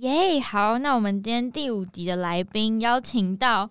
耶，yeah, 好，那我们今天第五集的来宾邀请到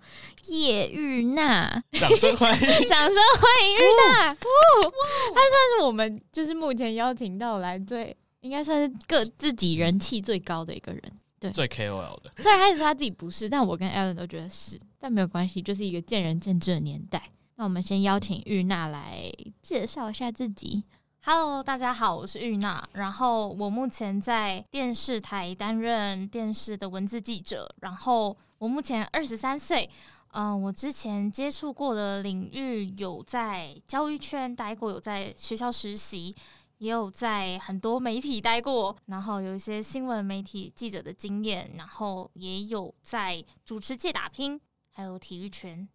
叶玉娜，掌声欢迎，掌声欢迎玉娜，她算是我们就是目前邀请到来最应该算是个自己人气最高的一个人，对，最 KOL 的。虽然开始说他自己不是，但我跟 Alan 都觉得是，但没有关系，就是一个见仁见智的年代。那我们先邀请玉娜来介绍一下自己。Hello，大家好，我是玉娜。然后我目前在电视台担任电视的文字记者。然后我目前二十三岁。嗯、我之前接触过的领域有在教育圈待过，有在学校实习，也有在很多媒体待过。然后有一些新闻媒体记者的经验，然后也有在主持界打拼，还有体育圈。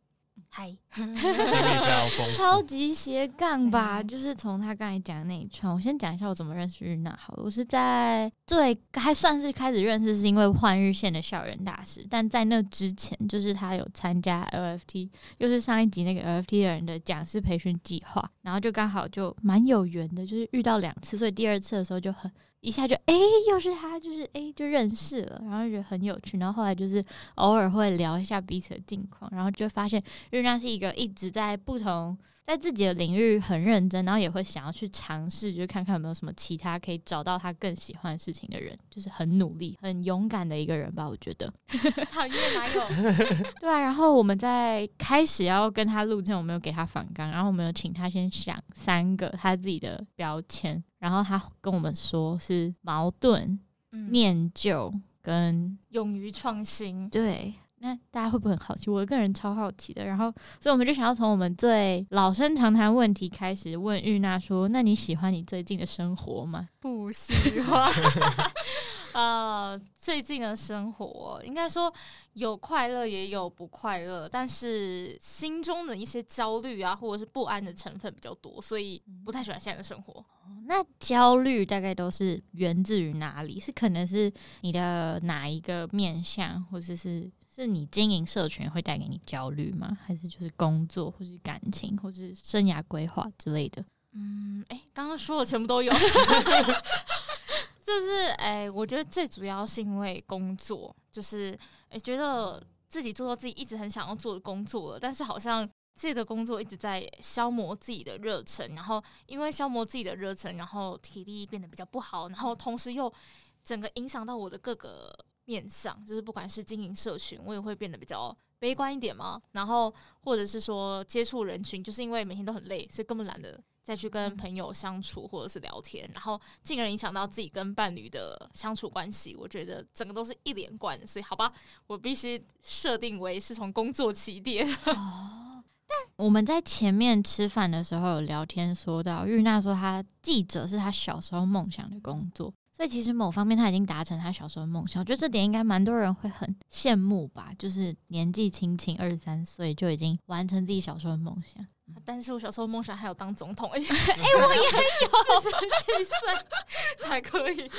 嗨，超级斜杠吧，就是从他刚才讲的那一串，我先讲一下我怎么认识日娜好了。我是在最还算是开始认识，是因为换日线的校园大使，但在那之前，就是他有参加 LFT，又是上一集那个 LFT 的人的讲师培训计划，然后就刚好就蛮有缘的，就是遇到两次，所以第二次的时候就很。一下就哎、又是他，就是哎、就认识了，然后觉得很有趣，然后后来就是偶尔会聊一下彼此的近况，然后就发现玉娜是一个一直在不同在自己的领域很认真，然后也会想要去尝试，就看看有没有什么其他可以找到他更喜欢的事情的人，就是很努力、很勇敢的一个人吧，我觉得。讨厌哪有？对啊，然后我们在开始要跟他录之前，我们有给他反纲，然后我们有请他先想三个他自己的标签。然后他跟我们说是矛盾、嗯、念旧跟勇于创新。对，那大家会不会很好奇？我个人超好奇的。然后，所以我们就想要从我们最老生常谈问题开始问玉娜说：“那你喜欢你最近的生活吗？”不喜欢。呃，最近的生活应该说有快乐也有不快乐，但是心中的一些焦虑啊，或者是不安的成分比较多，所以不太喜欢现在的生活。嗯、那焦虑大概都是源自于哪里？是可能是你的哪一个面相，或者是是你经营社群会带给你焦虑吗？还是就是工作，或是感情，或是生涯规划之类的？嗯，哎、欸，刚刚说的全部都有。就是哎、欸，我觉得最主要是因为工作，就是哎、欸，觉得自己做到自己一直很想要做的工作了，但是好像这个工作一直在消磨自己的热忱，然后因为消磨自己的热忱，然后体力变得比较不好，然后同时又整个影响到我的各个面向，就是不管是经营社群，我也会变得比较悲观一点嘛，然后或者是说接触人群，就是因为每天都很累，所以根本懒得。再去跟朋友相处或者是聊天，然后进而影响到自己跟伴侣的相处关系，我觉得整个都是一连贯的。所以好吧，我必须设定为是从工作起点。哦，但我们在前面吃饭的时候有聊天，说到玉娜说她记者是她小时候梦想的工作，所以其实某方面他已经达成他小时候的梦想。我觉得这点应该蛮多人会很羡慕吧，就是年纪轻轻二十三岁就已经完成自己小时候的梦想。但是我小时候梦想还有当总统，哎、欸，哎、欸，我也有 四十几岁才可以，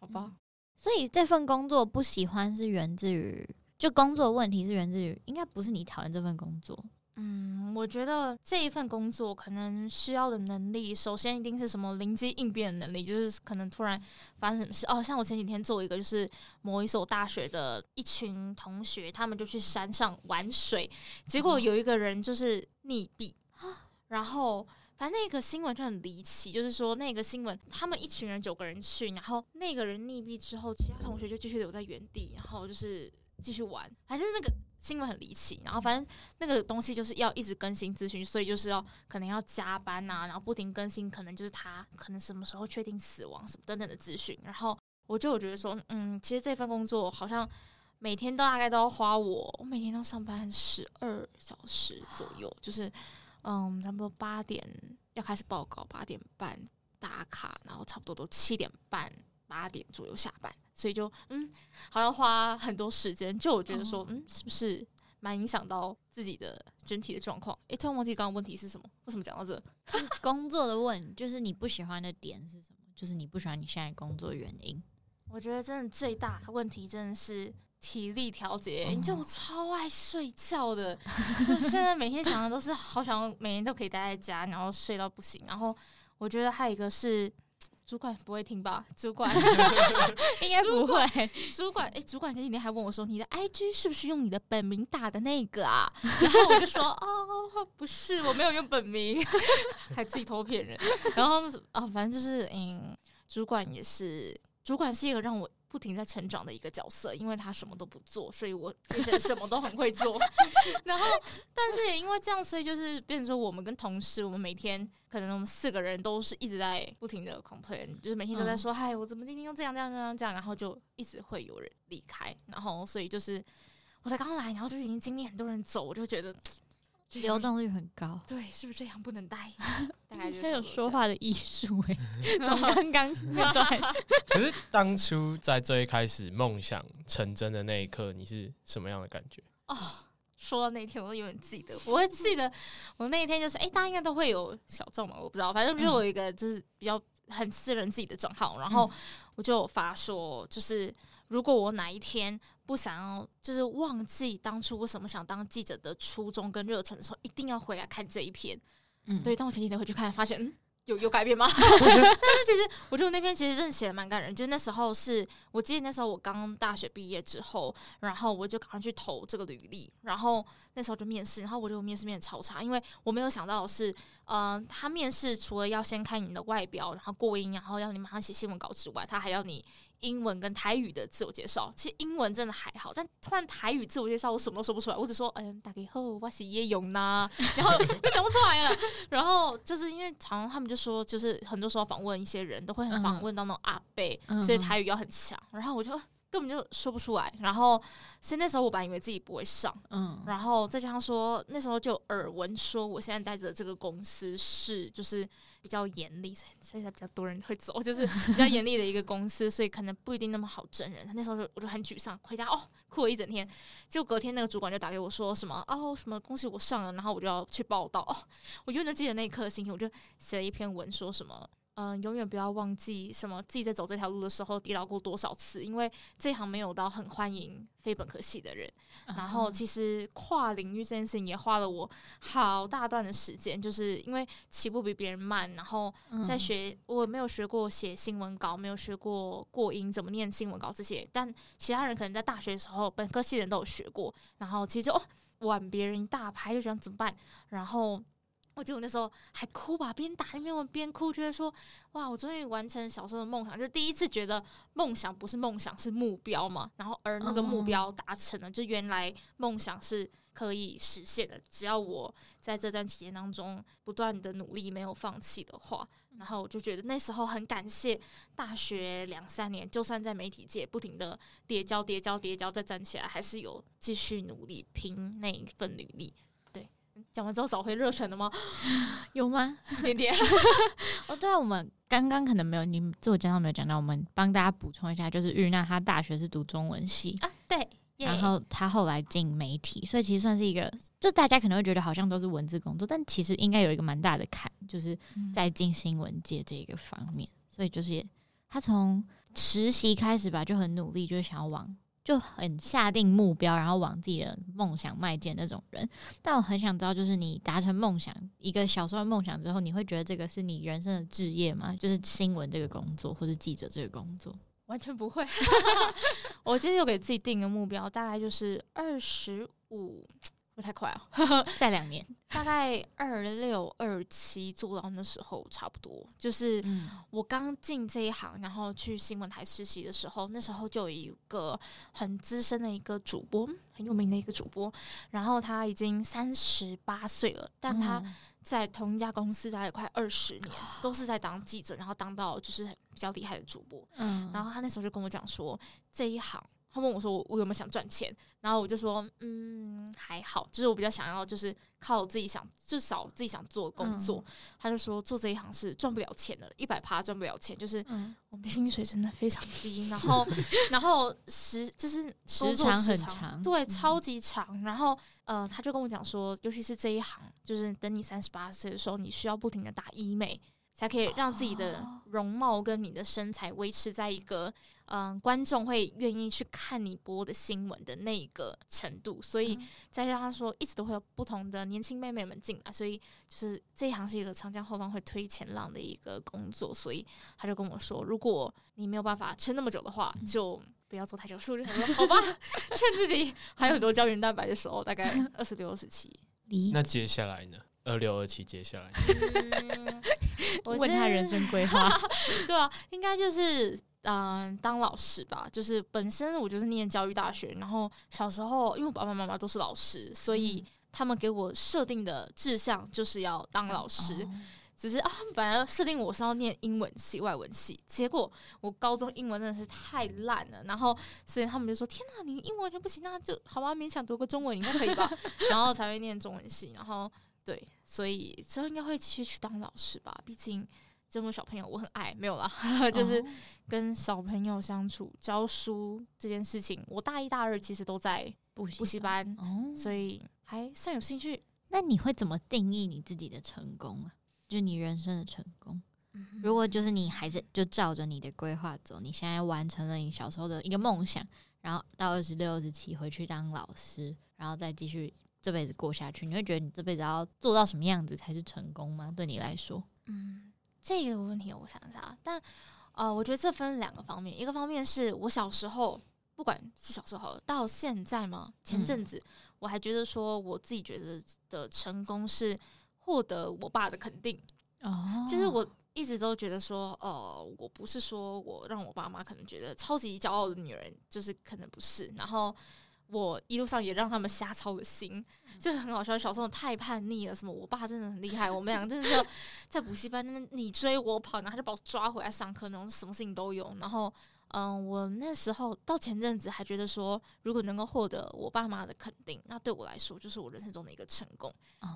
好吧？所以这份工作不喜欢是源自于，就工作问题是源自于，应该不是你讨厌这份工作。嗯，我觉得这一份工作可能需要的能力，首先一定是什么灵机应变的能力，就是可能突然发生什么事哦。像我前几天做一个，就是某一所大学的一群同学，他们就去山上玩水，结果有一个人就是溺毙。然后，反正那个新闻就很离奇，就是说那个新闻，他们一群人九个人去，然后那个人溺毙之后，其他同学就继续留在原地，然后就是继续玩。反正那个新闻很离奇，然后反正那个东西就是要一直更新资讯，所以就是要可能要加班呐、啊，然后不停更新，可能就是他可能什么时候确定死亡什么等等的资讯。然后我就觉得说，嗯，其实这份工作好像每天都大概都要花我，我每天都上班十二小时左右，就是。嗯，差不多八点要开始报告，八点半打卡，然后差不多都七点半八点左右下班，所以就嗯，好像花很多时间。就我觉得说，嗯，是不是蛮影响到自己的整体的状况？诶、欸，突然忘记刚刚问题是什么？为什么讲到这？工作的问，就是你不喜欢的点是什么？就是你不喜欢你现在工作原因？我觉得真的最大的问题真的是体力调节。你知道我超爱睡觉的，就现在每天想的都是好想每天都可以待在家，然后睡到不行。然后我觉得还有一个是。主管不会听吧？主管 应该不会。主管，哎，主管前几天还问我说：“你的 IG 是不是用你的本名打的那个啊？” 然后我就说：“哦，不是，我没有用本名，还自己偷骗人。”然后啊，反正就是，嗯，主管也是，主管是一个让我。不停在成长的一个角色，因为他什么都不做，所以我变成什么都很会做。然后，但是也因为这样，所以就是变成说，我们跟同事，我们每天可能我们四个人都是一直在不停的 complain，就是每天都在说，嗨、嗯，我怎么今天又这样这样这样这样，然后就一直会有人离开，然后所以就是我才刚来，然后就已经经历很多人走，我就觉得。流动率很高，对，是不是这样不能待？大概就是有说话的艺术哎，从刚刚 那段。可是当初在最开始梦想成真的那一刻，你是什么样的感觉？哦，说到那一天，我都有点记得。我会记得我那一天就是，哎、欸，大家应该都会有小众嘛，我不知道，反正就有一个就是比较很私人自己的账号，然后我就发说，就是如果我哪一天。不想要，就是忘记当初为什么想当记者的初衷跟热忱的时候，一定要回来看这一篇。嗯，对。但我前几天回去看，发现嗯，有有改变吗？但是其实我觉得我那篇其实真的写的蛮感人。就是那时候是我记得那时候我刚大学毕业之后，然后我就赶快去投这个履历，然后那时候就面试，然后我觉得我面试面超差，因为我没有想到的是，嗯、呃，他面试除了要先看你的外表，然后过音，然后要你马上写新闻稿之外，他还要你。英文跟台语的自我介绍，其实英文真的还好，但突然台语自我介绍，我什么都说不出来，我只说嗯，打给后，我是叶勇呐，然后就讲不出来了。然后就是因为常常他们就说，就是很多时候访问一些人都会很访问到那种阿贝，嗯、所以台语要很强。然后我就根本就说不出来。然后所以那时候我本来以为自己不会上，嗯，然后再加上说那时候就耳闻说我现在待着这个公司是就是。比较严厉，所以现在比较多人会走，就是 比较严厉的一个公司，所以可能不一定那么好整人。那时候就我就很沮丧，回家哦哭了一整天。就隔天那个主管就打给我说什么哦什么恭喜我上了，然后我就要去报道。哦，我永远都记得那一刻的心情，我就写了一篇文说什么。嗯，永远不要忘记什么，自己在走这条路的时候跌倒过多少次，因为这行没有到很欢迎非本科系的人。然后，其实跨领域这件事情也花了我好大段的时间，就是因为起步比别人慢，然后在学，我没有学过写新闻稿，没有学过过音，怎么念新闻稿这些，但其他人可能在大学的时候，本科系的人都有学过，然后其实就哦，晚别人一大拍，就想怎么办，然后。我记得我那时候还哭吧，边打那边我边哭，觉得说哇，我终于完成小时候的梦想，就第一次觉得梦想不是梦想，是目标嘛。然后而那个目标达成了，就原来梦想是可以实现的，只要我在这段期间当中不断的努力，没有放弃的话。然后我就觉得那时候很感谢大学两三年，就算在媒体界不停的跌跤、跌跤、跌跤，再站起来，还是有继续努力拼那一份履历。讲完之后找回热忱了吗？有吗？点点。哦，对啊，我们刚刚可能没有，你自我介绍没有讲到，我们帮大家补充一下，就是玉娜她大学是读中文系啊，对，然后她后来进媒体，所以其实算是一个，就大家可能会觉得好像都是文字工作，但其实应该有一个蛮大的坎，就是在进新闻界这个方面，所以就是她从实习开始吧，就很努力，就是想要往。就很下定目标，然后往自己的梦想迈进那种人。但我很想知道，就是你达成梦想，一个小时候的梦想之后，你会觉得这个是你人生的志业吗？就是新闻这个工作，或者记者这个工作？完全不会。我其实有给自己定个目标，大概就是二十五。不太快啊，再两年，大概二六二七做到那时候差不多。就是我刚进这一行，然后去新闻台实习的时候，那时候就有一个很资深的一个主播，很有名的一个主播，然后他已经三十八岁了，但他在同一家公司大概快二十年，都是在当记者，然后当到就是比较厉害的主播。嗯，然后他那时候就跟我讲说，这一行。他问我说我，我有没有想赚钱？然后我就说，嗯，还好，就是我比较想要，就是靠自己想，至少自己想做的工作。嗯、他就说做这一行是赚不了钱的，一百趴赚不了钱，就是我们的薪水真的非常低，然后 然后时就是时长很长，对，超级长。然后呃，他就跟我讲说，尤其是这一行，就是等你三十八岁的时候，你需要不停的打医美，才可以让自己的容貌跟你的身材维持在一个。嗯，观众会愿意去看你播的新闻的那个程度，所以再加上说，一直都会有不同的年轻妹妹们进来，所以就是这一行是一个长江后浪会推前浪的一个工作，所以他就跟我说，如果你没有办法撑那么久的话，就不要做太久。是不是？好吧，趁自己还有很多胶原蛋白的时候，大概 二十六、二十七。那接下来呢？二六二七，接下来，嗯、我问他人生规划，对啊，应该就是。嗯，当老师吧，就是本身我就是念教育大学，然后小时候因为我爸爸妈妈都是老师，所以他们给我设定的志向就是要当老师。嗯哦、只是啊，本来设定我是要念英文系、外文系，结果我高中英文真的是太烂了，然后所以他们就说：“天哪，你英文完全不行，那就好吧，勉强读个中文应该可以吧？”然后才会念中文系，然后对，所以之后应该会继续去当老师吧，毕竟。这种小朋友我很爱，没有啦，就是跟小朋友相处、教书这件事情，我大一、大二其实都在补补习班，哦，所以还算有兴趣。那你会怎么定义你自己的成功啊？就你人生的成功？如果就是你还是就照着你的规划走，你现在完成了你小时候的一个梦想，然后到二十六、二十七回去当老师，然后再继续这辈子过下去，你会觉得你这辈子要做到什么样子才是成功吗？对你来说，嗯。这个问题我想一下，但呃，我觉得这分两个方面，一个方面是我小时候，不管是小时候到现在嘛，前阵子我还觉得说我自己觉得的成功是获得我爸的肯定，哦，就是我一直都觉得说，呃，我不是说我让我爸妈可能觉得超级骄傲的女人，就是可能不是，然后。我一路上也让他们瞎操了心，就很好笑。小时候太叛逆了，什么我爸真的很厉害，我们两个真的是在补习班那边你追我跑，然后他就把我抓回来上课，那种什么事情都有。然后，嗯，我那时候到前阵子还觉得说，如果能够获得我爸妈的肯定，那对我来说就是我人生中的一个成功。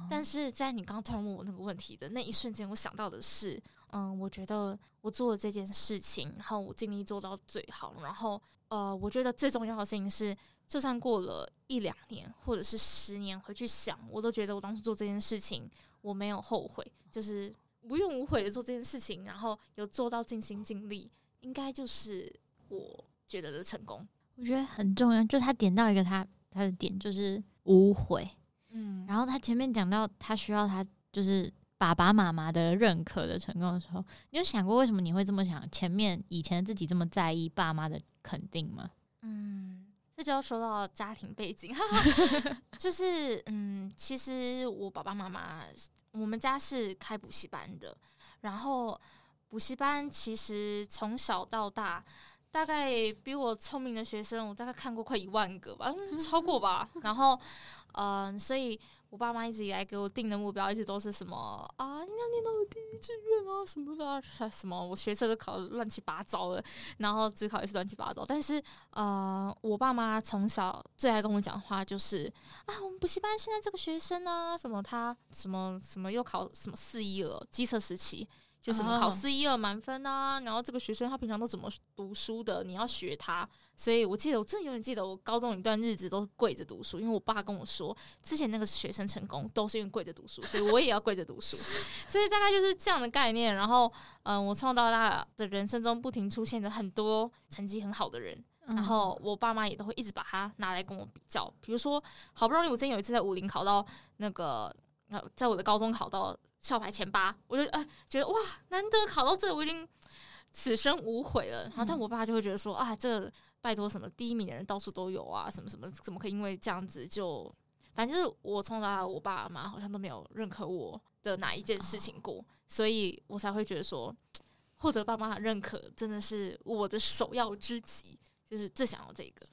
但是在你刚刚突然问我那个问题的那一瞬间，我想到的是，嗯，我觉得我做了这件事情，然后我尽力做到最好，然后，呃，我觉得最重要的事情是。就算过了一两年，或者是十年，回去想，我都觉得我当时做这件事情，我没有后悔，就是无怨无悔的做这件事情，然后有做到尽心尽力，应该就是我觉得的成功。我觉得很重要，就他点到一个他他的点，就是无悔。嗯，然后他前面讲到他需要他就是爸爸妈妈的认可的成功的时候，你有想过为什么你会这么想？前面以前自己这么在意爸妈的肯定吗？嗯。这就要说到家庭背景 就是嗯，其实我爸爸妈妈，我们家是开补习班的，然后补习班其实从小到大，大概比我聪明的学生，我大概看过快一万个吧，超过吧，然后嗯，所以。我爸妈一直以来给我定的目标，一直都是什么啊？你要念到第一志愿啊，什么的啊，什么我学测都考得乱七八糟的，然后自考也是乱七八糟。但是呃，我爸妈从小最爱跟我讲话就是啊，我们补习班现在这个学生啊，什么他什么什么又考什么四一二机测时期。就什么考四一二满分啊，然后这个学生他平常都怎么读书的？你要学他。所以我记得，我真的永远记得，我高中一段日子都是跪着读书，因为我爸跟我说，之前那个学生成功都是因为跪着读书，所以我也要跪着读书。所以大概就是这样的概念。然后，嗯，我从小到大的人生中不停出现着很多成绩很好的人，然后我爸妈也都会一直把他拿来跟我比较。比如说，好不容易我之前有一次在武林考到那个，呃，在我的高中考到。校排前八，我就呃觉得哇，难得考到这，我已经此生无悔了。然后，但我爸就会觉得说啊，这拜托什么第一名的人到处都有啊，什么什么，怎么可以因为这样子就，反正就是我从来我爸妈好像都没有认可我的哪一件事情过，所以我才会觉得说，获得爸妈的认可真的是我的首要之急，就是最想要这个，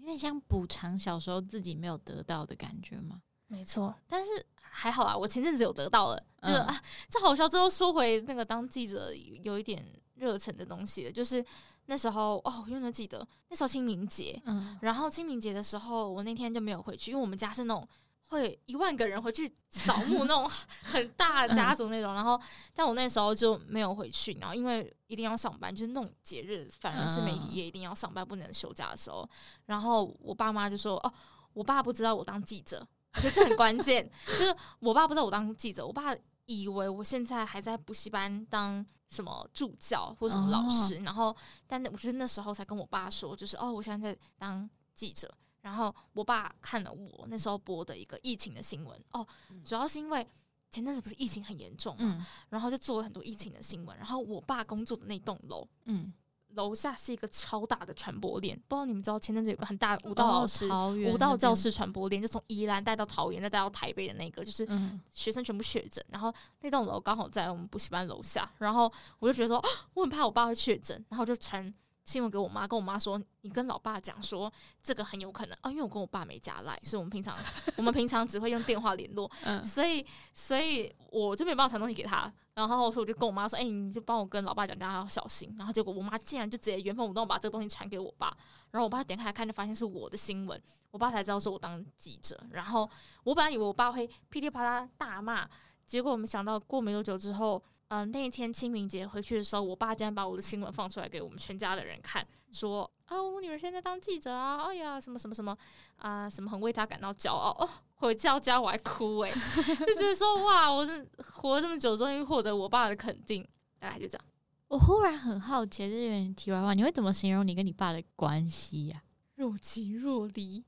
有点像补偿小时候自己没有得到的感觉嘛？没错，但是。还好啦，我前阵子有得到了，就、嗯、啊，这好笑。之后说回那个当记者有一点热忱的东西了，就是那时候哦，永远都记得。那时候清明节，嗯，然后清明节的时候，我那天就没有回去，因为我们家是那种会一万个人回去扫墓那种 很大的家族那种，然后但我那时候就没有回去，然后因为一定要上班，就是那种节日，反而是媒体业一定要上班，不能休假的时候，然后我爸妈就说哦，我爸不知道我当记者，我觉得这很关键，就是我爸不知道我当记者，我爸。以为我现在还在补习班当什么助教或什么老师，哦、然后，但我觉得那时候才跟我爸说，就是哦，我现在在当记者。然后我爸看了我那时候播的一个疫情的新闻，哦，主要是因为前阵子不是疫情很严重嘛，嗯、然后就做了很多疫情的新闻。然后我爸工作的那栋楼，嗯。楼下是一个超大的传播链，不知道你们知道前阵子有个很大的舞蹈老师、哦、舞蹈教室传播链，就从宜兰带到桃园，再带到台北的那个，就是学生全部确诊，然后那栋楼刚好在我们补习班楼下，然后我就觉得说，我很怕我爸会确诊，然后就传。新闻给我妈，跟我妈说，你跟老爸讲说这个很有可能啊，因为我跟我爸没加赖，所以我们平常我们平常只会用电话联络，嗯，所以所以我就没办法传东西给他，然后所以我就跟我妈说，哎、欸，你就帮我跟老爸讲，大家要小心。然后结果我妈竟然就直接原封不动把这个东西传给我爸，然后我爸点开来看，就发现是我的新闻，我爸才知道说我当记者。然后我本来以为我爸会噼里啪啦大骂，结果我没想到过没多久之后。嗯、呃，那一天清明节回去的时候，我爸竟然把我的新闻放出来给我们全家的人看，说啊，我女儿现在当记者啊，哎呀，什么什么什么啊，什么很为她感到骄傲哦。回到家我还哭诶、欸，就觉得说哇，我这活了这么久，终于获得我爸的肯定，大概就这样。我忽然很好奇，这有点题外话，你会怎么形容你跟你爸的关系呀、啊？若即若离。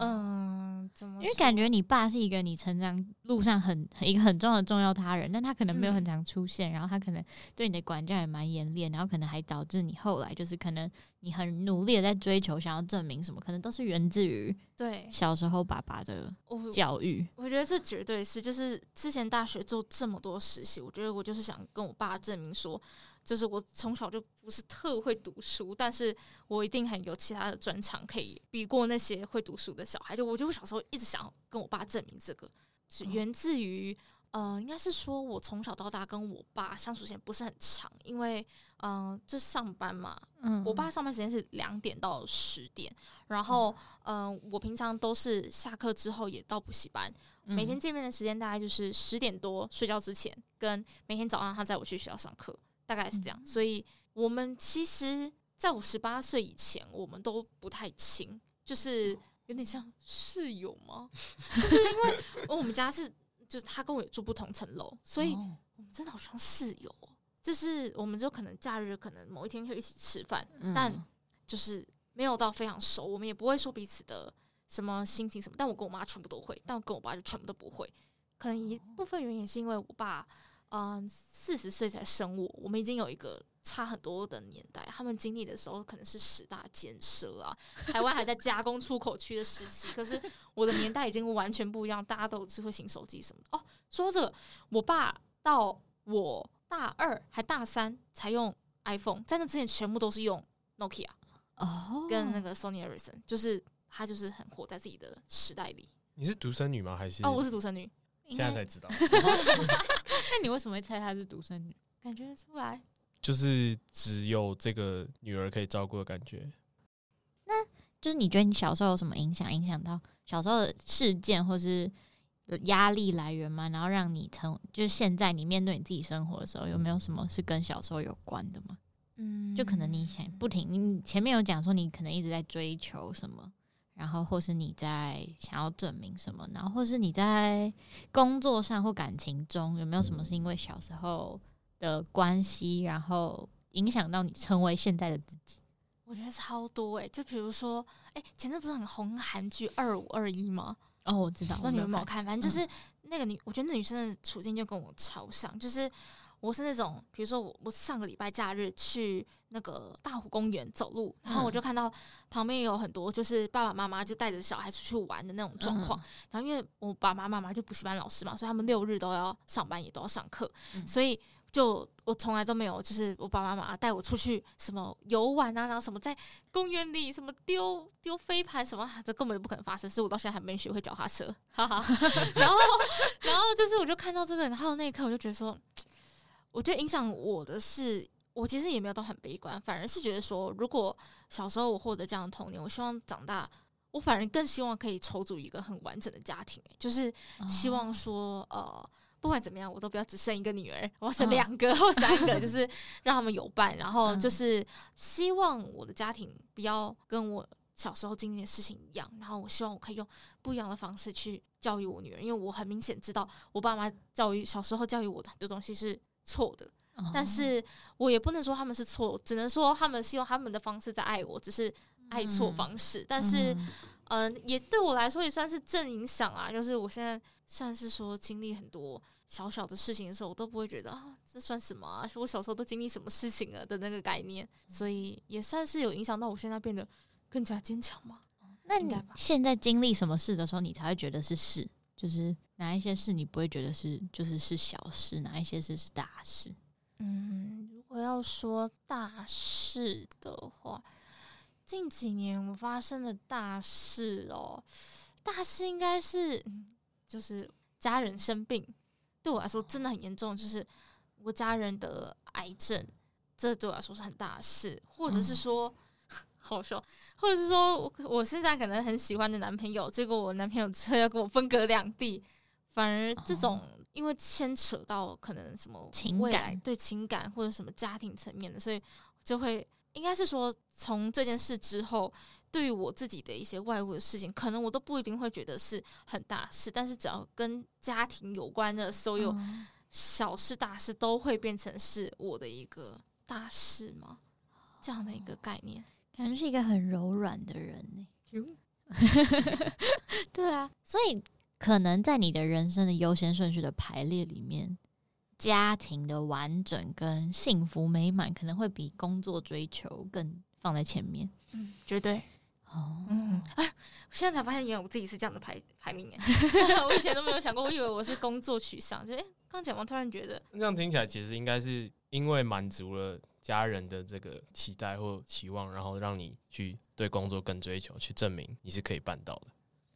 嗯，怎么？因为感觉你爸是一个你成长路上很一个很重要的重要他人，但他可能没有很常出现，嗯、然后他可能对你的管教也蛮严厉，然后可能还导致你后来就是可能你很努力的在追求，想要证明什么，可能都是源自于对小时候爸爸的教育我。我觉得这绝对是，就是之前大学做这么多实习，我觉得我就是想跟我爸证明说。就是我从小就不是特会读书，但是我一定很有其他的专长，可以比过那些会读书的小孩。就我就会小时候一直想跟我爸证明这个，是源自于，呃，应该是说我从小到大跟我爸相处时间不是很长，因为，嗯、呃，就上班嘛，嗯，我爸上班时间是两点到十点，然后，嗯、呃，我平常都是下课之后也到补习班，每天见面的时间大概就是十点多睡觉之前，跟每天早上他载我去学校上课。大概是这样，所以我们其实在我十八岁以前，我们都不太亲，就是有点像室友吗？就是因为我们家是，就是他跟我也住不同层楼，所以我们真的好像室友。就是我们就可能假日可能某一天会一起吃饭，但就是没有到非常熟，我们也不会说彼此的什么心情什么。但我跟我妈全部都会，但我跟我爸就全部都不会。可能一部分原因是因为我爸。嗯，四十岁才生我，我们已经有一个差很多的年代。他们经历的时候可能是十大建设啊，台湾还在加工出口区的时期。可是我的年代已经完全不一样，大家都有智慧型手机什么的。哦，说这个，我爸到我大二还大三才用 iPhone，在那之前全部都是用 Nokia 哦，跟那个 Sony Ericsson，就是他就是很活在自己的时代里。你是独生女吗？还是？哦，我是独生女。现在才知道，那你为什么会猜她是独生女？感觉出来，就是只有这个女儿可以照顾的感觉。那就是你觉得你小时候有什么影响？影响到小时候的事件或是压力来源吗？然后让你成，就是现在你面对你自己生活的时候，有没有什么是跟小时候有关的吗？嗯，就可能你想不停，你前面有讲说你可能一直在追求什么。然后，或是你在想要证明什么？然后，或是你在工作上或感情中，有没有什么是因为小时候的关系，然后影响到你成为现在的自己？我觉得超多诶、欸，就比如说，诶，前阵不是很红韩剧《二五二一》吗？哦，我知道，不知道你们有没有看？反正就是那个女，我觉得那女生的处境就跟我超像，就是。我是那种，比如说我我上个礼拜假日去那个大湖公园走路，然后我就看到旁边有很多就是爸爸妈妈就带着小孩出去玩的那种状况。然后因为我爸爸妈妈就补习班老师嘛，所以他们六日都要上班，也都要上课，所以就我从来都没有就是我爸爸妈妈带我出去什么游玩啊，然后什么在公园里什么丢丢飞盘什么，这根本就不可能发生。所以我到现在还没学会脚踏车，哈哈。然后然后就是我就看到这个，然后那一刻我就觉得说。我觉得影响我的是，我其实也没有都很悲观，反而是觉得说，如果小时候我获得这样的童年，我希望长大，我反而更希望可以筹组一个很完整的家庭，就是希望说，呃，不管怎么样，我都不要只生一个女儿，我要生两个或三个，就 是让他们有伴，然后就是希望我的家庭不要跟我小时候经历的事情一样，然后我希望我可以用不一样的方式去教育我女儿，因为我很明显知道我爸妈教育小时候教育我的很多东西是错的。但是我也不能说他们是错，只能说他们是用他们的方式在爱我，只是爱错方式。嗯、但是，嗯、呃，也对我来说也算是正影响啊。就是我现在算是说经历很多小小的事情的时候，我都不会觉得啊，这算什么啊？我小时候都经历什么事情了的那个概念，所以也算是有影响到我现在变得更加坚强嘛。那你现在经历什么事的时候，你才会觉得是事？就是哪一些事你不会觉得是，就是是小事？哪一些事是大事？嗯，如果要说大事的话，近几年我发生的大事哦，大事应该是就是家人生病，对我来说真的很严重，就是我家人得癌症，这对我来说是很大的事，或者是说，嗯、好说，或者是说我我现在可能很喜欢的男朋友，结果我男朋友之后要跟我分隔两地，反而这种。因为牵扯到可能什么情感，对情感或者什么家庭层面的，所以就会应该是说，从这件事之后，对于我自己的一些外物的事情，可能我都不一定会觉得是很大事，但是只要跟家庭有关的所有小事大事，都会变成是我的一个大事吗？这样的一个概念，感觉是一个很柔软的人呢。对啊，所以。可能在你的人生的优先顺序的排列里面，家庭的完整跟幸福美满可能会比工作追求更放在前面。嗯，绝对。哦，嗯，哎，我现在才发现，原来我自己是这样的排排名耶。我以前都没有想过，我以为我是工作取向。就哎，刚讲完，突然觉得这样听起来，其实应该是因为满足了家人的这个期待或期望，然后让你去对工作更追求，去证明你是可以办到的。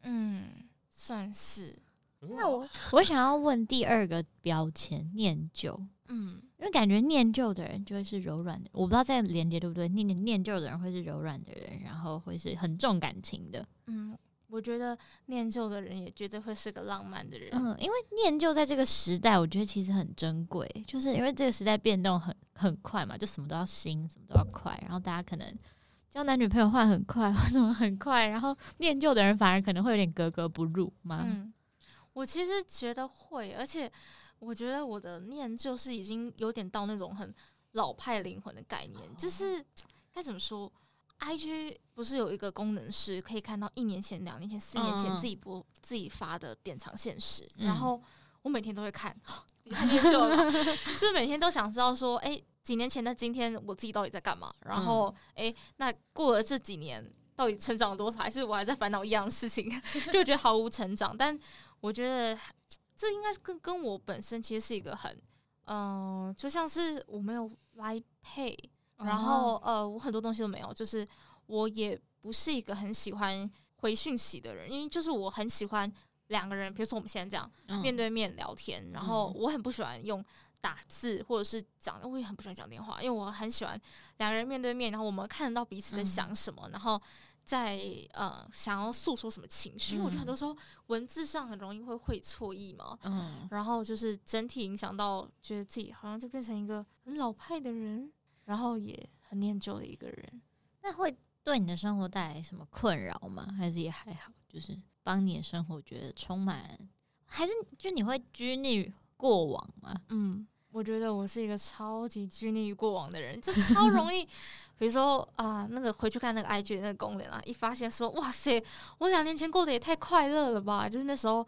嗯。算是，那我我想要问第二个标签念旧，嗯，因为感觉念旧的人就会是柔软的，我不知道这样连接对不对？念念旧的人会是柔软的人，然后会是很重感情的，嗯，我觉得念旧的人也绝对会是个浪漫的人，嗯，因为念旧在这个时代，我觉得其实很珍贵，就是因为这个时代变动很很快嘛，就什么都要新，什么都要快，然后大家可能。交男女朋友换很快，或什么很快？然后念旧的人反而可能会有点格格不入嘛？嗯，我其实觉得会，而且我觉得我的念旧是已经有点到那种很老派灵魂的概念，就是该怎么说？IG 不是有一个功能是可以看到一年前、两年前、四年前自己播、嗯、自己发的典藏现实，然后我每天都会看，念旧了，就是每天都想知道说，哎、欸。几年前的今天，我自己到底在干嘛？然后，哎、嗯欸，那过了这几年，到底成长了多少？还是我还在烦恼一样的事情，就觉得毫无成长。但我觉得 这应该是跟跟我本身其实是一个很，嗯、呃，就像是我没有 Line Pay，然后呃，我很多东西都没有，就是我也不是一个很喜欢回讯息的人，因为就是我很喜欢两个人，比如说我们现在这样、嗯、面对面聊天，然后我很不喜欢用。打字或者是讲，我也很不喜欢讲电话，因为我很喜欢两个人面对面，然后我们看得到彼此在想什么，嗯、然后在呃想要诉说什么情绪。嗯、我觉得很多时候文字上很容易会会错意嘛，嗯，然后就是整体影响到觉得自己好像就变成一个很老派的人，然后也很念旧的一个人。那会对你的生活带来什么困扰吗？还是也还好？就是帮你的生活觉得充满，还是就你会拘泥于过往吗？嗯。我觉得我是一个超级拘泥于过往的人，就超容易，比如说啊，那个回去看那个 IG 的那个功能啊，一发现说，哇塞，我两年前过得也太快乐了吧！就是那时候，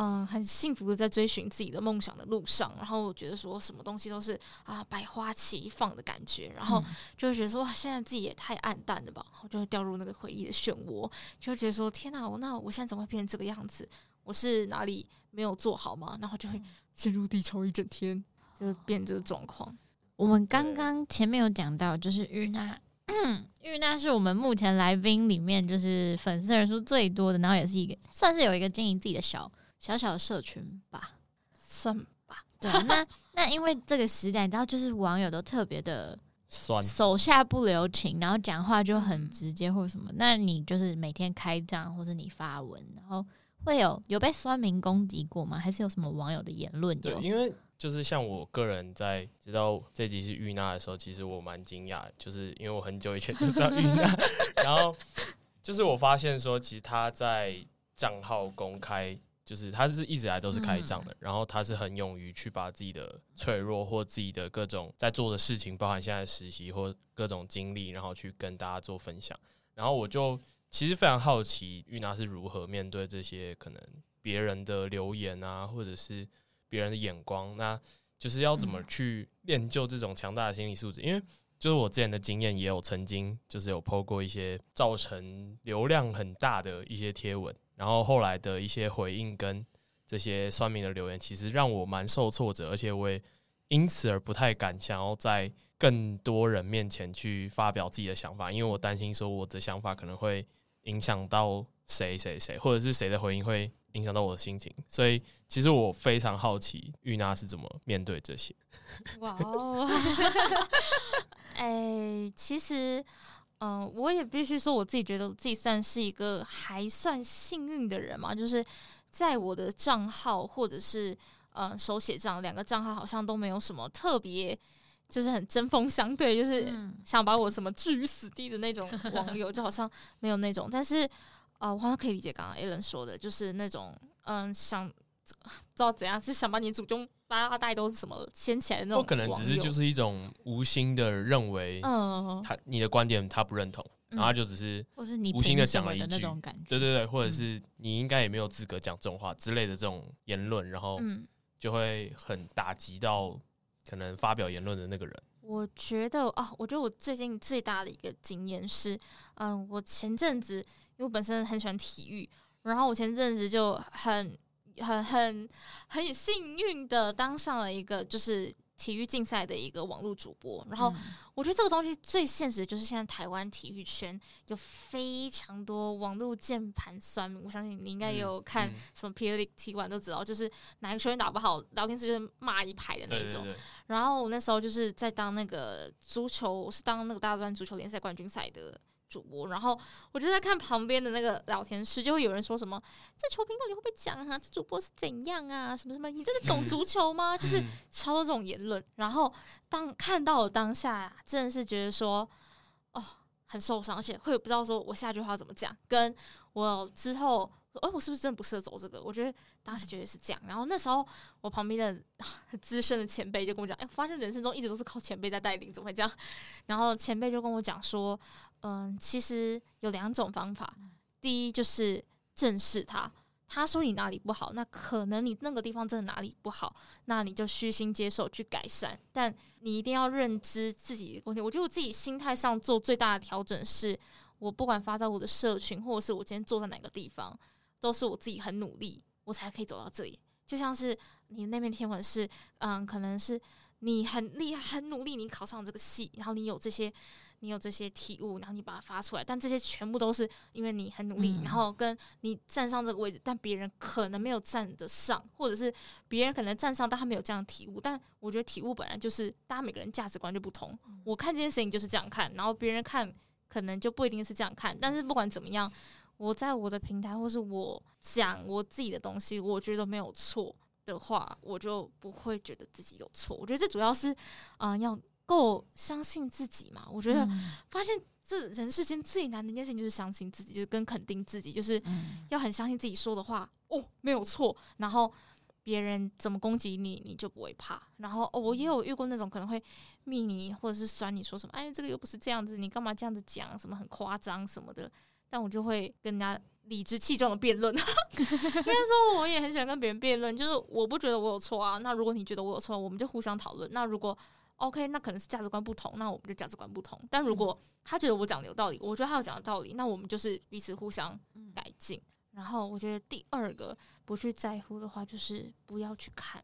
嗯，很幸福的在追寻自己的梦想的路上，然后我觉得说什么东西都是啊百花齐放的感觉，然后就会觉得说，哇，现在自己也太暗淡了吧，我就会掉入那个回忆的漩涡，就会觉得说，天哪，我那我现在怎么会变成这个样子？我是哪里没有做好吗？然后就会陷入低潮一整天。就变这个状况。我们刚刚前面有讲到，就是玉娜，玉娜是我们目前来宾里面就是粉丝人数最多的，然后也是一个算是有一个经营自己的小小小的社群吧，算吧。对，那那因为这个时代，你知道，就是网友都特别的酸，手下不留情，然后讲话就很直接或什么。那你就是每天开张，或者你发文，然后会有有被酸民攻击过吗？还是有什么网友的言论？对，因为就是像我个人在知道这集是玉娜的时候，其实我蛮惊讶，就是因为我很久以前就知道玉娜，然后就是我发现说，其实他在账号公开。就是他是一直来都是开张的，嗯、然后他是很勇于去把自己的脆弱或自己的各种在做的事情，包含现在实习或各种经历，然后去跟大家做分享。然后我就其实非常好奇玉娜是如何面对这些可能别人的留言啊，或者是别人的眼光，那就是要怎么去练就这种强大的心理素质？因为就是我之前的经验也有曾经就是有 po 过一些造成流量很大的一些贴文。然后后来的一些回应跟这些酸民的留言，其实让我蛮受挫折，而且我也因此而不太敢想要在更多人面前去发表自己的想法，因为我担心说我的想法可能会影响到谁谁谁，或者是谁的回应会影响到我的心情。所以其实我非常好奇玉娜是怎么面对这些。哇哦，哎，其实。嗯、呃，我也必须说，我自己觉得我自己算是一个还算幸运的人嘛，就是在我的账号或者是呃手写账两个账号好像都没有什么特别，就是很针锋相对，就是想把我什么置于死地的那种 网友，就好像没有那种。但是呃，我好像可以理解刚刚 Alan 说的，就是那种嗯、呃、想。不知道怎样，是想把你祖宗八代都是什么掀起来的那种，不可能只是就是一种无心的认为，嗯，他你的观点他不认同，然后就只是，或是你无心的讲了一句，对对对，或者是你应该也没有资格讲这种话之类的这种言论，然后就会很打击到可能发表言论的那个人。我觉得啊，我觉得我最近最大的一个经验是，嗯，我前阵子因为我本身很喜欢体育，然后我前阵子就很。很很很幸运的当上了一个就是体育竞赛的一个网络主播，然后我觉得这个东西最现实的就是现在台湾体育圈有非常多网络键盘酸民，我相信你应该也有看什么 P. League 踢馆都知道，就是哪个球员打不好，聊天室就是骂一排的那种。然后我那时候就是在当那个足球，我是当那个大专足球联赛冠军赛的。主播，然后我就在看旁边的那个聊天室，就会有人说什么：“这球评到底会不会讲啊？这主播是怎样啊？什么什么？你真的懂足球吗？” 就是超多这种言论。然后当看到了当下呀，真的是觉得说，哦，很受伤，而且会不知道说我下句话怎么讲，跟我之后。哦，我是不是真的不适合走这个？我觉得当时觉得是这样。然后那时候我旁边的资深的前辈就跟我讲：“哎，我发现人生中一直都是靠前辈在带领，怎么会这样？”然后前辈就跟我讲说：“嗯，其实有两种方法。第一就是正视他，他说你哪里不好，那可能你那个地方真的哪里不好，那你就虚心接受去改善。但你一定要认知自己的问题。我觉得我自己心态上做最大的调整是，我不管发在我的社群，或者是我今天坐在哪个地方。”都是我自己很努力，我才可以走到这里。就像是你那篇天文是，嗯，可能是你很厉害、很努力，你考上这个系，然后你有这些，你有这些体悟，然后你把它发出来。但这些全部都是因为你很努力，嗯、然后跟你站上这个位置，但别人可能没有站得上，或者是别人可能站上，但他没有这样体悟。但我觉得体悟本来就是大家每个人价值观就不同。我看这件事情就是这样看，然后别人看可能就不一定是这样看。但是不管怎么样。我在我的平台，或是我讲我自己的东西，我觉得没有错的话，我就不会觉得自己有错。我觉得这主要是，啊、呃，要够相信自己嘛。我觉得发现这人世间最难的一件事情就是相信自己，就是跟肯定自己，就是要很相信自己说的话哦，没有错。然后别人怎么攻击你，你就不会怕。然后哦，我也有遇过那种可能会骂你或者是酸你说什么，哎，这个又不是这样子，你干嘛这样子讲？什么很夸张什么的。但我就会跟人家理直气壮的辩论，应该说我也很喜欢跟别人辩论，就是我不觉得我有错啊，那如果你觉得我有错，我们就互相讨论。那如果 OK，那可能是价值观不同，那我们就价值观不同。但如果他觉得我讲的有道理，我觉得他有讲的道理，那我们就是彼此互相改进。然后我觉得第二个不去在乎的话，就是不要去看。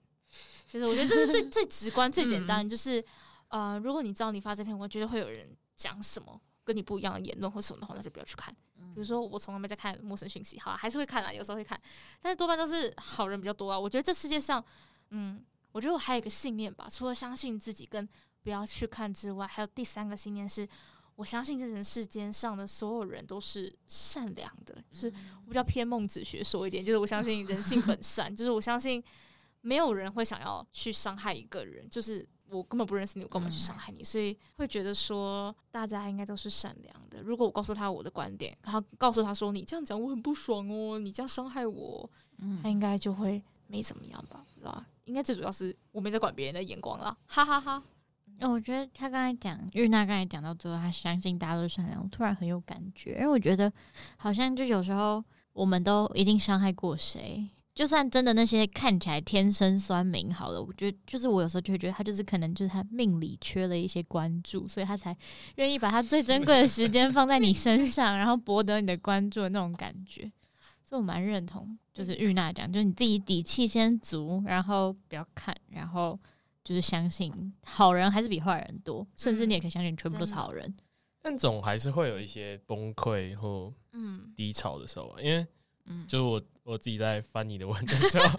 就是我觉得这是最 最直观、最简单，就是呃，如果你知道你发这篇文，觉得会有人讲什么。跟你不一样的言论或什么的话，那就不要去看。比如说，我从来没在看陌生讯息，好，还是会看啊，有时候会看，但是多半都是好人比较多啊。我觉得这世界上，嗯，我觉得我还有一个信念吧，除了相信自己跟不要去看之外，还有第三个信念是，我相信这人世间上的所有人都是善良的，就是我比较偏孟子学说一点，就是我相信人性本善，就是我相信没有人会想要去伤害一个人，就是我根本不认识你，我干嘛去伤害你？所以会觉得说大家应该都是善良的。如果我告诉他我的观点，然后告诉他说你这样讲我很不爽哦，你这样伤害我，他应该就会没怎么样吧？不知道，应该最主要是我没在管别人的眼光了，哈哈哈。我觉得他刚才讲玉娜刚才讲到最后，他相信大家都善良，我突然很有感觉，因为我觉得好像就有时候我们都一定伤害过谁，就算真的那些看起来天生酸民好了，我觉得就是我有时候就会觉得他就是可能就是他命里缺了一些关注，所以他才愿意把他最珍贵的时间放在你身上，然后博得你的关注的那种感觉，所以我蛮认同，就是玉娜讲，就是你自己底气先足，然后不要看，然后。就是相信好人还是比坏人多，甚至你也可以相信全部都是好人，但总还是会有一些崩溃或嗯。低潮的时候，因为嗯，就是我我自己在翻你的文的时候，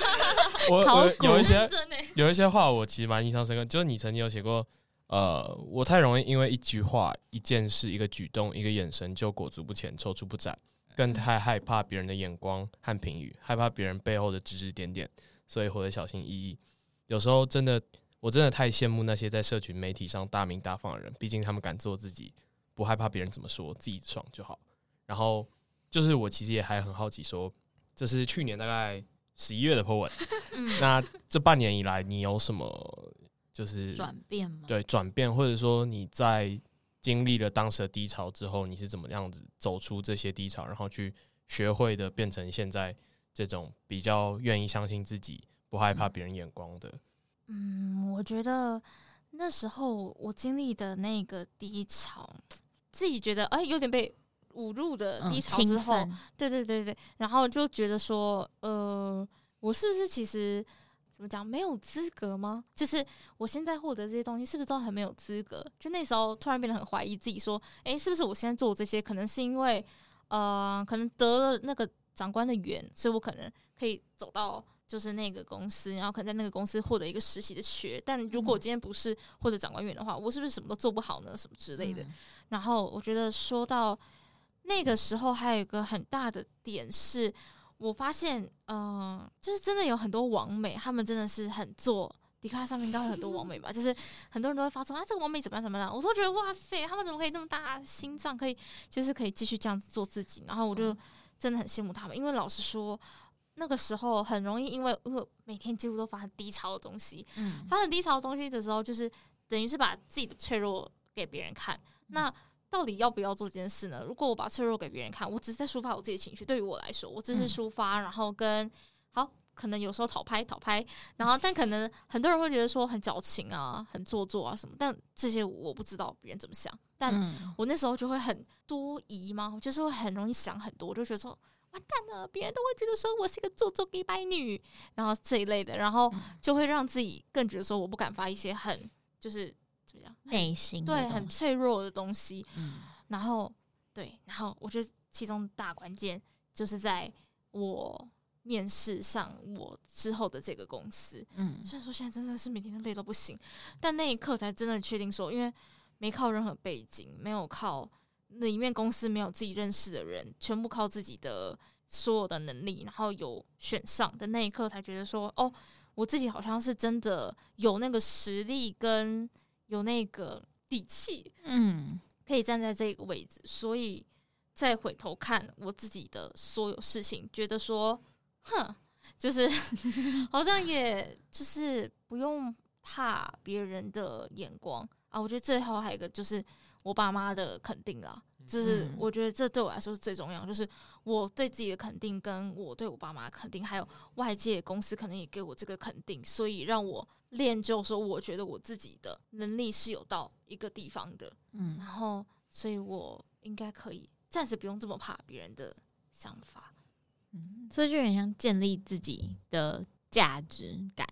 我我有一些有一些话我其实蛮印象深刻，就是你曾经有写过，呃，我太容易因为一句话、一件事、一个举动、一个眼神就裹足不前、踌躇不展，更太害怕别人的眼光和评语，害怕别人背后的指指点点，所以活得小心翼翼。有时候真的，我真的太羡慕那些在社群媒体上大名大放的人，毕竟他们敢做自己，不害怕别人怎么说，自己爽就好。然后就是我其实也还很好奇，说这是去年大概十一月的 po 文，嗯、那这半年以来你有什么就是转变吗？对，转变，或者说你在经历了当时的低潮之后，你是怎么样子走出这些低潮，然后去学会的变成现在这种比较愿意相信自己。不害怕别人眼光的。嗯，我觉得那时候我经历的那个低潮，自己觉得哎、欸，有点被侮辱的低潮之后，嗯、对对对对，然后就觉得说，呃，我是不是其实怎么讲没有资格吗？就是我现在获得这些东西，是不是都很没有资格？就那时候突然变得很怀疑自己，说，诶、欸，是不是我现在做这些，可能是因为呃，可能得了那个长官的缘，所以我可能可以走到。就是那个公司，然后可能在那个公司获得一个实习的缺，但如果我今天不是获得长官员的话，我是不是什么都做不好呢？什么之类的。然后我觉得说到那个时候，还有一个很大的点是，我发现，嗯、呃，就是真的有很多网美，他们真的是很做。迪卡上面应该会很多网美吧，就是很多人都会发出啊，这个网美怎么样怎么样，我都觉得哇塞，他们怎么可以那么大心脏，可以就是可以继续这样子做自己。然后我就真的很羡慕他们，因为老实说。那个时候很容易，因为因为每天几乎都发很低潮的东西，嗯，发很低潮的东西的时候，就是等于是把自己的脆弱给别人看。那到底要不要做这件事呢？如果我把脆弱给别人看，我只是在抒发我自己的情绪。对于我来说，我只是抒发，然后跟好，可能有时候讨拍讨拍，然后但可能很多人会觉得说很矫情啊，很做作啊什么。但这些我不知道别人怎么想。但我那时候就会很多疑嘛，就是会很容易想很多，我就觉得说。完蛋了，别人都会觉得说我是一个做作给白女，然后这一类的，然后就会让自己更觉得说我不敢发一些很就是怎么样内心对很脆弱的东西，嗯，然后对，然后我觉得其中大关键就是在我面试上我之后的这个公司，嗯，虽然说现在真的是每天都累到不行，但那一刻才真的确定说，因为没靠任何背景，没有靠。里面公司没有自己认识的人，全部靠自己的所有的能力，然后有选上的那一刻，才觉得说，哦，我自己好像是真的有那个实力跟有那个底气，嗯，可以站在这个位置。所以再回头看我自己的所有事情，觉得说，哼，就是 好像也就是不用怕别人的眼光啊。我觉得最后还有一个就是。我爸妈的肯定啊，就是我觉得这对我来说是最重要，就是我对自己的肯定，跟我对我爸妈肯定，还有外界公司可能也给我这个肯定，所以让我练就说，我觉得我自己的能力是有到一个地方的，嗯，然后所以我应该可以暂时不用这么怕别人的想法，嗯，所以就有点像建立自己的价值感，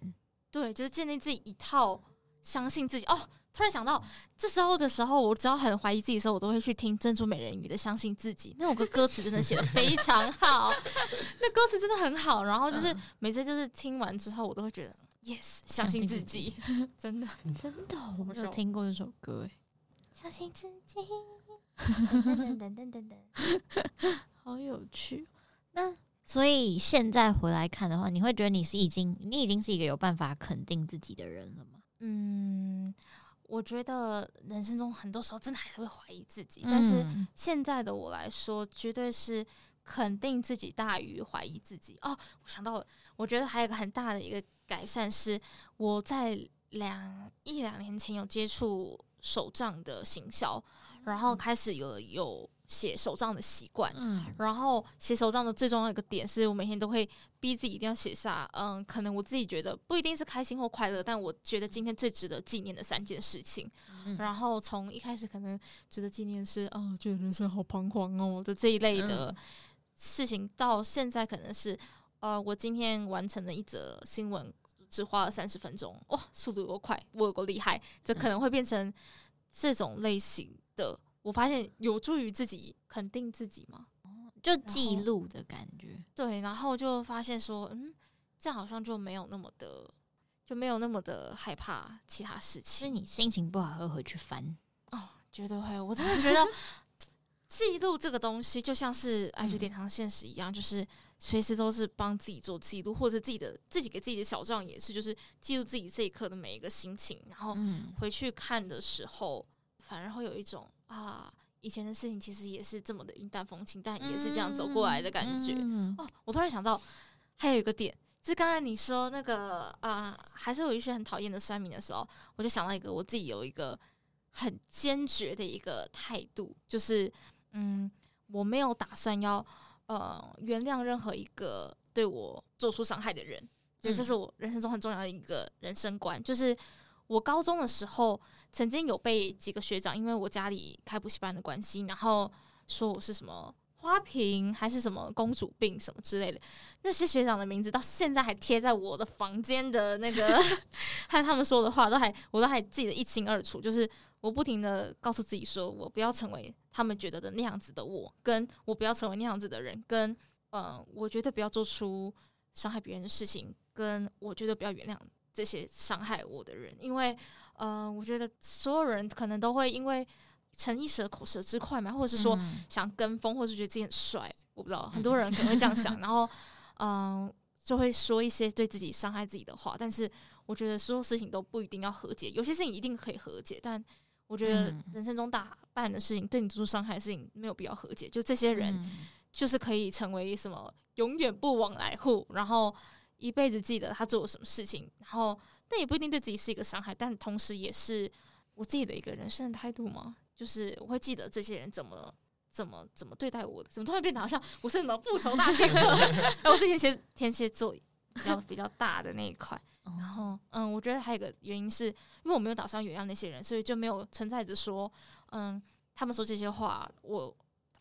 对，就是建立自己一套相信自己哦。突然想到，这时候的时候，我只要很怀疑自己的时候，我都会去听《珍珠美人鱼》的《相信自己》，那首歌歌词真的写的非常好，那歌词真的很好。然后就是每次就是听完之后，我都会觉得，yes，相信自己，真的真的，我没有听过这首歌，相信自己，等等等等等，好有趣。那所以现在回来看的话，你会觉得你是已经，你已经是一个有办法肯定自己的人了吗？嗯。我觉得人生中很多时候真的还是会怀疑自己，嗯、但是现在的我来说，绝对是肯定自己大于怀疑自己。哦，我想到了，我觉得还有一个很大的一个改善是，我在两一两年前有接触手账的行销，然后开始有有。写手账的习惯，嗯，然后写手账的最重要一个点是我每天都会逼自己一定要写下，嗯，可能我自己觉得不一定是开心或快乐，但我觉得今天最值得纪念的三件事情。嗯、然后从一开始可能值得纪念是，哦，觉得人生好彷徨哦的这一类的事情，到现在可能是，呃，我今天完成了一则新闻，只花了三十分钟，哇，速度有多快，我有多厉害，这可能会变成这种类型的。我发现有助于自己肯定自己嘛？就记录的感觉。对，然后就发现说，嗯，这样好像就没有那么的，就没有那么的害怕其他事情。是你心情不好会回去翻？哦，绝对会。我真的觉得记录这个东西就像是爱去典藏现实一样，嗯、就是随时都是帮自己做记录，或者自己的自己给自己的小账也是，就是记录自己这一刻的每一个心情，然后回去看的时候，反而会有一种。啊，以前的事情其实也是这么的云淡风轻，但也是这样走过来的感觉。嗯嗯、哦，我突然想到，还有一个点，就是刚才你说那个啊，还是有一些很讨厌的酸民的时候，我就想到一个，我自己有一个很坚决的一个态度，就是嗯，我没有打算要呃原谅任何一个对我做出伤害的人，所以这是我人生中很重要的一个人生观，就是。我高中的时候，曾经有被几个学长，因为我家里开补习班的关系，然后说我是什么花瓶，还是什么公主病什么之类的。那些学长的名字到现在还贴在我的房间的那个，和他们说的话都还，我都还记得一清二楚。就是我不停的告诉自己，说我不要成为他们觉得的那样子的我，跟我不要成为那样子的人，跟嗯、我绝对不要做出伤害别人的事情，跟我绝对不要原谅。这些伤害我的人，因为，呃，我觉得所有人可能都会因为逞一时口舌之快嘛，或者是说想跟风，或者是觉得自己很帅，我不知道，很多人可能会这样想，然后，嗯、呃，就会说一些对自己伤害自己的话。但是，我觉得所有事情都不一定要和解，有些事情一定可以和解，但我觉得人生中大半的事情对你做出伤害的事情没有必要和解。就这些人，就是可以成为什么永远不往来户，然后。一辈子记得他做了什么事情，然后那也不一定对自己是一个伤害，但同时也是我自己的一个人生的态度嘛。就是我会记得这些人怎么怎么怎么对待我的，怎么突然变得好像我是什么复仇大 剑客？我是天蝎天蝎座比较比较大的那一块。然后嗯，我觉得还有一个原因是因为我没有打算原谅那些人，所以就没有存在着说嗯，他们说这些话，我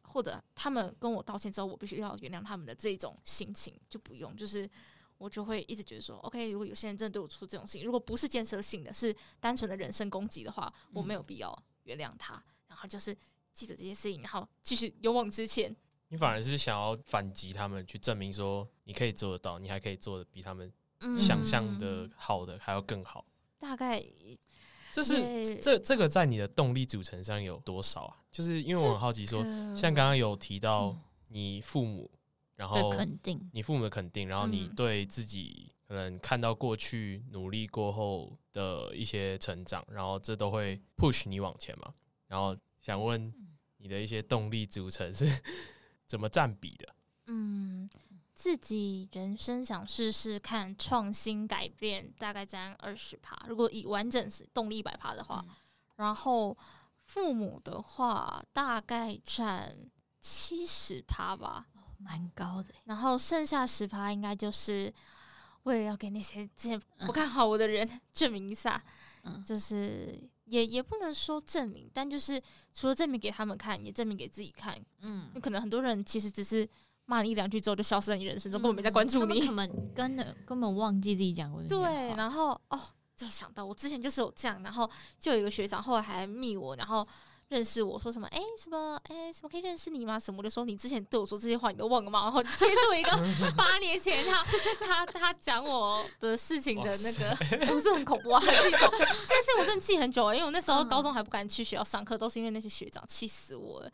或者他们跟我道歉之后，我必须要原谅他们的这种心情就不用就是。我就会一直觉得说，OK，如果有些人真的对我出这种事情，如果不是建设性的，是单纯的人身攻击的话，我没有必要原谅他。然后就是记得这些事情，然后继续勇往直前。你反而是想要反击他们，去证明说你可以做得到，你还可以做的比他们想象的好的还要更好。大概这是这这个在你的动力组成上有多少啊？就是因为我很好奇说，像刚刚有提到你父母。然后肯定你父母的肯定，然后你对自己可能看到过去努力过后的一些成长，然后这都会 push 你往前嘛。然后想问你的一些动力组成是 怎么占比的？嗯，自己人生想试试看创新改变，大概占二十趴。如果以完整是动力一百趴的话，嗯、然后父母的话大概占七十趴吧。蛮高的，然后剩下十趴应该就是为了要给那些之前不看好我的人证明一下，嗯，就是也也不能说证明，但就是除了证明给他们看，也证明给自己看，嗯，可能很多人其实只是骂你一两句之后就消失在你人生中，根本没在关注你，他们根本根本忘记自己讲过的。对，然后哦，就想到我之前就是有这样，然后就有一个学长后来还密我，然后认识我说什么？哎、欸，什么？哎、欸，什么可以认识你吗？什么？我就说你之前对我说这些话，你都忘了吗？然后接触一个 八年前他他他讲我的事情的那个，不是很恐怖啊？很记仇，这件事我真的记很久，因为我那时候高中还不敢去学校上课，都是因为那些学长气死我了。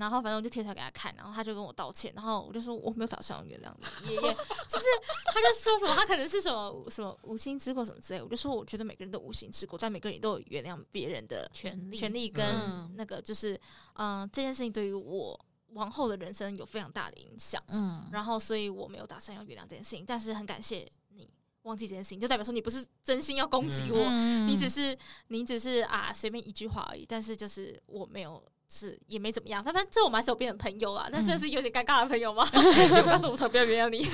然后反正我就贴出来给他看，然后他就跟我道歉，然后我就说我没有打算要原谅你，爷爷 就是他就说什么他可能是什么什么无心之过什么之类，我就说我觉得每个人都无心之过，但每个人都有原谅别人的权利，权利。跟那个就是嗯、呃、这件事情对于我往后的人生有非常大的影响，嗯，然后所以我没有打算要原谅这件事情，但是很感谢你忘记这件事情，就代表说你不是真心要攻击我，嗯、你只是你只是啊随便一句话而已，但是就是我没有。是也没怎么样，反正这我们还是有变成朋友啦。但是是有点尴尬的朋友吗？但 是我从不要原谅你，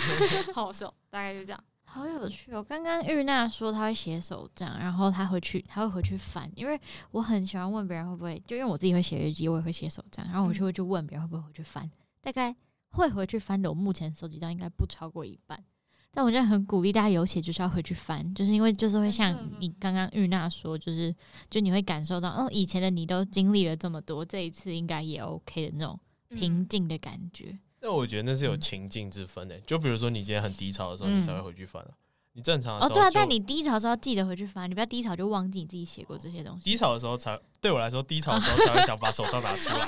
好 好笑，大概就这样。好有趣哦！刚刚玉娜说她会写手账，然后她回去，她会回去翻，因为我很喜欢问别人会不会，就因为我自己会写日记，我也会写手账，然后我就会去问别人会不会回去翻。大概会回去翻的，我目前收集到应该不超过一半。但我觉得很鼓励大家有写就是要回去翻，就是因为就是会像你刚刚玉娜说，就是就你会感受到哦，以前的你都经历了这么多，这一次应该也 OK 的那种平静的感觉。那、嗯、我觉得那是有情境之分的，就比如说你今天很低潮的时候，你才会回去翻你正常的时候哦，对啊，但你低潮的时候要记得回去翻，你不要低潮就忘记你自己写过这些东西。低潮的时候才对我来说，低潮的时候才会想把手账拿出来，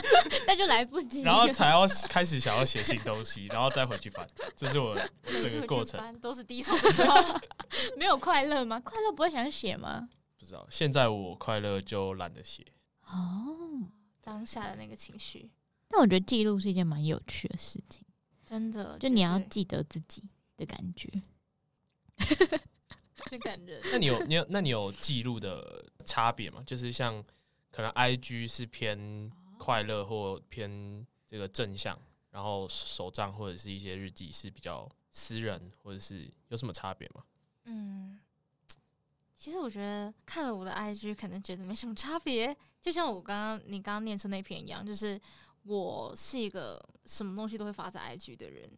那就来不及，然后才要开始想要写新东西，然后再回去翻，这是我整个过程。都是低潮的时候，没有快乐吗？快乐不会想写吗？不知道，现在我快乐就懒得写。哦，当下的那个情绪，但我觉得记录是一件蛮有趣的事情，真的，就你要记得自己的感觉。最感人。那你有你有那你有记录的差别吗？就是像可能 I G 是偏快乐或偏这个正向，然后手账或者是一些日记是比较私人，或者是有什么差别吗？嗯，其实我觉得看了我的 I G 可能觉得没什么差别，就像我刚刚你刚刚念出那篇一样，就是我是一个什么东西都会发在 I G 的人。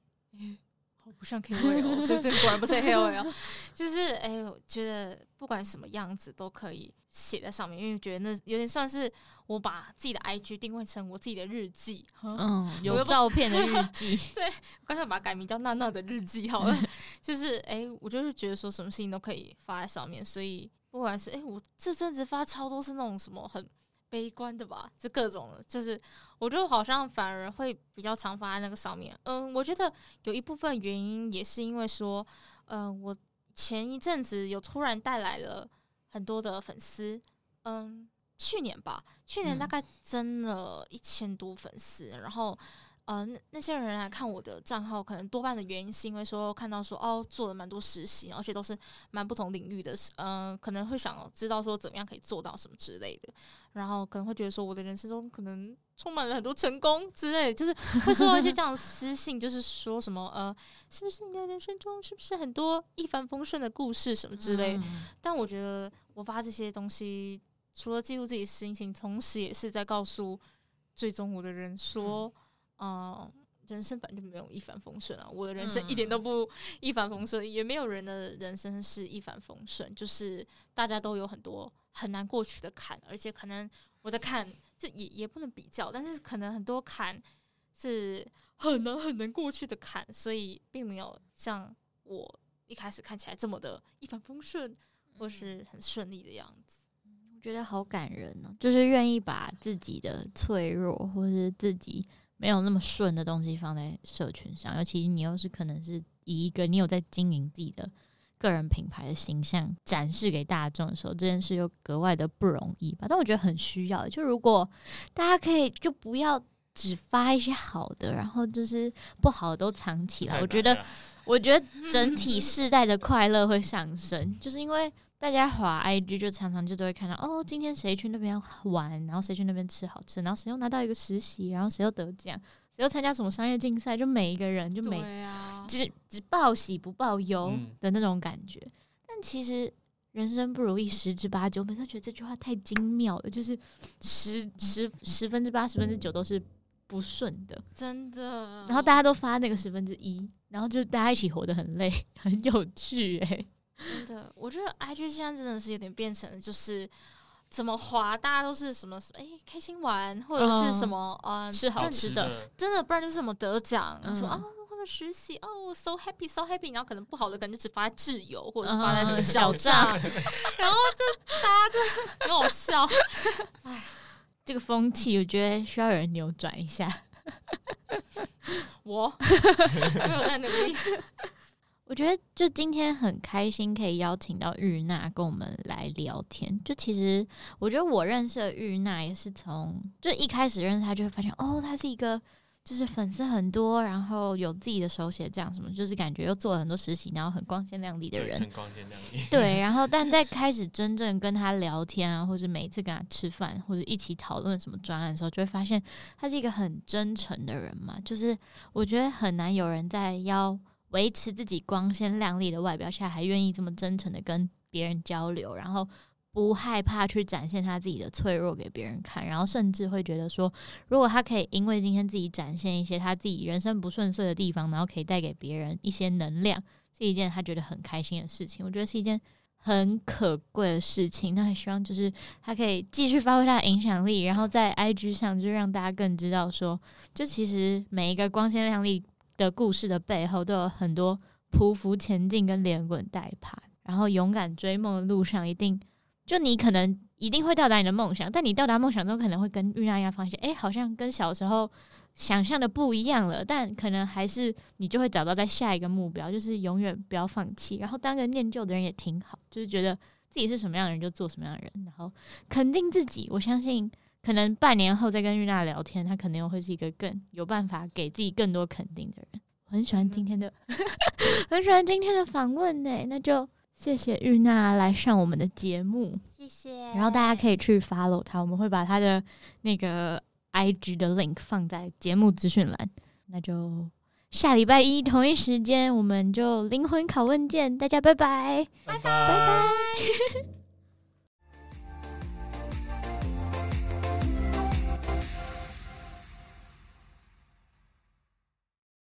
好不像 KOL，所以这果然不是 KOL。就是哎、欸，我觉得不管什么样子都可以写在上面，因为觉得那有点算是我把自己的 IG 定位成我自己的日记，嗯，有照片的日记。对，我刚才把它改名叫娜娜的日记好了。就是哎、欸，我就是觉得说什么事情都可以发在上面，所以不管是哎、欸，我这阵子发超多是那种什么很。悲观的吧，就各种的，就是我就好像反而会比较常发在那个上面。嗯，我觉得有一部分原因也是因为说，嗯，我前一阵子有突然带来了很多的粉丝，嗯，去年吧，去年大概增了一千多粉丝，然后。呃，那那些人来看我的账号，可能多半的原因是因为说看到说哦，做了蛮多实习，而且都是蛮不同领域的，嗯、呃，可能会想知道说怎么样可以做到什么之类的，然后可能会觉得说我的人生中可能充满了很多成功之类的，就是会收到一些这样的私信，就是说什么呃，是不是你的人生中是不是很多一帆风顺的故事什么之类但我觉得我发这些东西，除了记录自己心情，同时也是在告诉最终我的人说。嗯嗯，人生本来就没有一帆风顺啊！我的人生一点都不一帆风顺，嗯、也没有人的人生是一帆风顺，就是大家都有很多很难过去的坎，而且可能我的坎就也也不能比较，但是可能很多坎是很难很难过去的坎，所以并没有像我一开始看起来这么的一帆风顺或是很顺利的样子。我觉得好感人哦，就是愿意把自己的脆弱或是自己。没有那么顺的东西放在社群上，尤其你又是可能是以一个你有在经营自己的个人品牌的形象展示给大众的时候，这件事又格外的不容易吧？但我觉得很需要。就如果大家可以就不要只发一些好的，然后就是不好的都藏起来。我觉得，我觉得整体世代的快乐会上升，就是因为。大家滑 IG 就常常就都会看到哦，今天谁去那边玩，然后谁去那边吃好吃，然后谁又拿到一个实习，然后谁又得奖，谁又参加什么商业竞赛，就每一个人就每、啊、只只报喜不报忧的那种感觉。嗯、但其实人生不如意十之八九，我每次觉得这句话太精妙了，就是十十十分之八十分之九都是不顺的，真的。然后大家都发那个十分之一，然后就大家一起活得很累，很有趣哎、欸。真的，我觉得 IG 现在真的是有点变成，就是怎么滑，大家都是什么哎、欸、开心玩，或者是什么呃吃好吃的，真的不然就是什么得奖、嗯、什么啊或者实习哦 so happy so happy，然后可能不好的可能就只发在挚友或者是发在什么小账，然后就大家就很好笑。哎，这个风气我觉得需要有人扭转一下。我 我有在努力。我觉得就今天很开心，可以邀请到玉娜跟我们来聊天。就其实我觉得我认识的玉娜也是从就一开始认识她，就会发现哦，她是一个就是粉丝很多，然后有自己的手写这样什么，就是感觉又做了很多实习，然后很光鲜亮丽的人。很光鲜亮丽。对，然后 但在开始真正跟他聊天啊，或者每一次跟他吃饭或者一起讨论什么专案的时候，就会发现他是一个很真诚的人嘛。就是我觉得很难有人在要。维持自己光鲜亮丽的外表下，还愿意这么真诚的跟别人交流，然后不害怕去展现他自己的脆弱给别人看，然后甚至会觉得说，如果他可以因为今天自己展现一些他自己人生不顺遂的地方，然后可以带给别人一些能量，是一件他觉得很开心的事情。我觉得是一件很可贵的事情。那希望就是他可以继续发挥他的影响力，然后在 IG 上就让大家更知道说，就其实每一个光鲜亮丽的故事的背后都有很多匍匐前进跟连滚带爬，然后勇敢追梦的路上，一定就你可能一定会到达你的梦想，但你到达梦想中可能会跟玉娜一样发现，哎，好像跟小时候想象的不一样了，但可能还是你就会找到在下一个目标，就是永远不要放弃，然后当个念旧的人也挺好，就是觉得自己是什么样的人就做什么样的人，然后肯定自己，我相信。可能半年后再跟玉娜聊天，她可能又会是一个更有办法给自己更多肯定的人。我很喜欢今天的，很喜欢今天的访问呢。那就谢谢玉娜来上我们的节目，谢谢。然后大家可以去 follow 她，我们会把她的那个 IG 的 link 放在节目资讯栏。那就下礼拜一同一时间，我们就灵魂拷问见，大家拜拜，拜拜。拜拜。